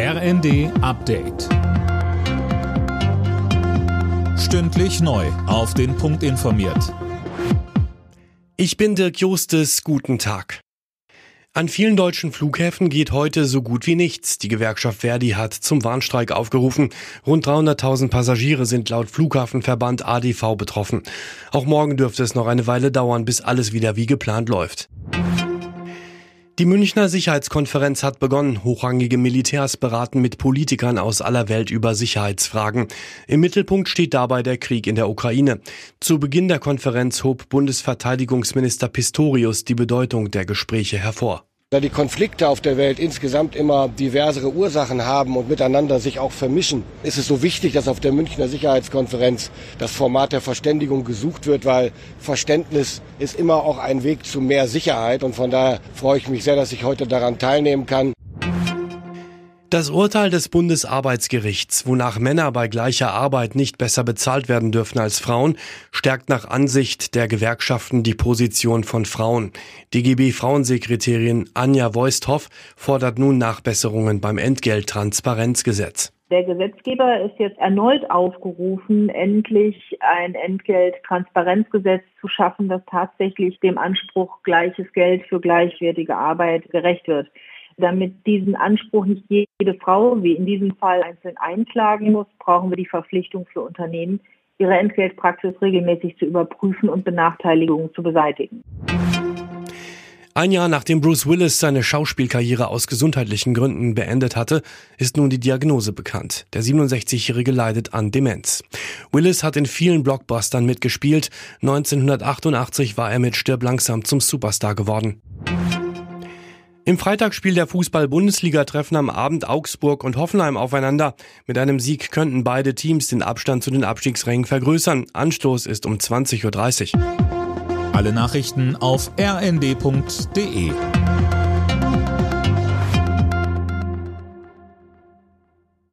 RND Update. Stündlich neu. Auf den Punkt informiert. Ich bin Dirk Justes. Guten Tag. An vielen deutschen Flughäfen geht heute so gut wie nichts. Die Gewerkschaft Verdi hat zum Warnstreik aufgerufen. Rund 300.000 Passagiere sind laut Flughafenverband ADV betroffen. Auch morgen dürfte es noch eine Weile dauern, bis alles wieder wie geplant läuft. Die Münchner Sicherheitskonferenz hat begonnen. Hochrangige Militärs beraten mit Politikern aus aller Welt über Sicherheitsfragen. Im Mittelpunkt steht dabei der Krieg in der Ukraine. Zu Beginn der Konferenz hob Bundesverteidigungsminister Pistorius die Bedeutung der Gespräche hervor. Da die Konflikte auf der Welt insgesamt immer diversere Ursachen haben und miteinander sich auch vermischen, ist es so wichtig, dass auf der Münchner Sicherheitskonferenz das Format der Verständigung gesucht wird, weil Verständnis ist immer auch ein Weg zu mehr Sicherheit. Und von daher freue ich mich sehr, dass ich heute daran teilnehmen kann. Das Urteil des Bundesarbeitsgerichts, wonach Männer bei gleicher Arbeit nicht besser bezahlt werden dürfen als Frauen, stärkt nach Ansicht der Gewerkschaften die Position von Frauen. DGB Frauensekretärin Anja Voisthoff fordert nun Nachbesserungen beim Entgelttransparenzgesetz. Der Gesetzgeber ist jetzt erneut aufgerufen, endlich ein Entgelttransparenzgesetz zu schaffen, das tatsächlich dem Anspruch gleiches Geld für gleichwertige Arbeit gerecht wird damit diesen Anspruch nicht jede Frau, wie in diesem Fall, einzeln einklagen muss, brauchen wir die Verpflichtung für Unternehmen, ihre Entgeltpraxis regelmäßig zu überprüfen und Benachteiligungen zu beseitigen. Ein Jahr nachdem Bruce Willis seine Schauspielkarriere aus gesundheitlichen Gründen beendet hatte, ist nun die Diagnose bekannt. Der 67-Jährige leidet an Demenz. Willis hat in vielen Blockbustern mitgespielt. 1988 war er mit Stirb langsam zum Superstar geworden. Im Freitagsspiel der Fußball-Bundesliga treffen am Abend Augsburg und Hoffenheim aufeinander. Mit einem Sieg könnten beide Teams den Abstand zu den Abstiegsrängen vergrößern. Anstoß ist um 20.30 Uhr. Alle Nachrichten auf rnd.de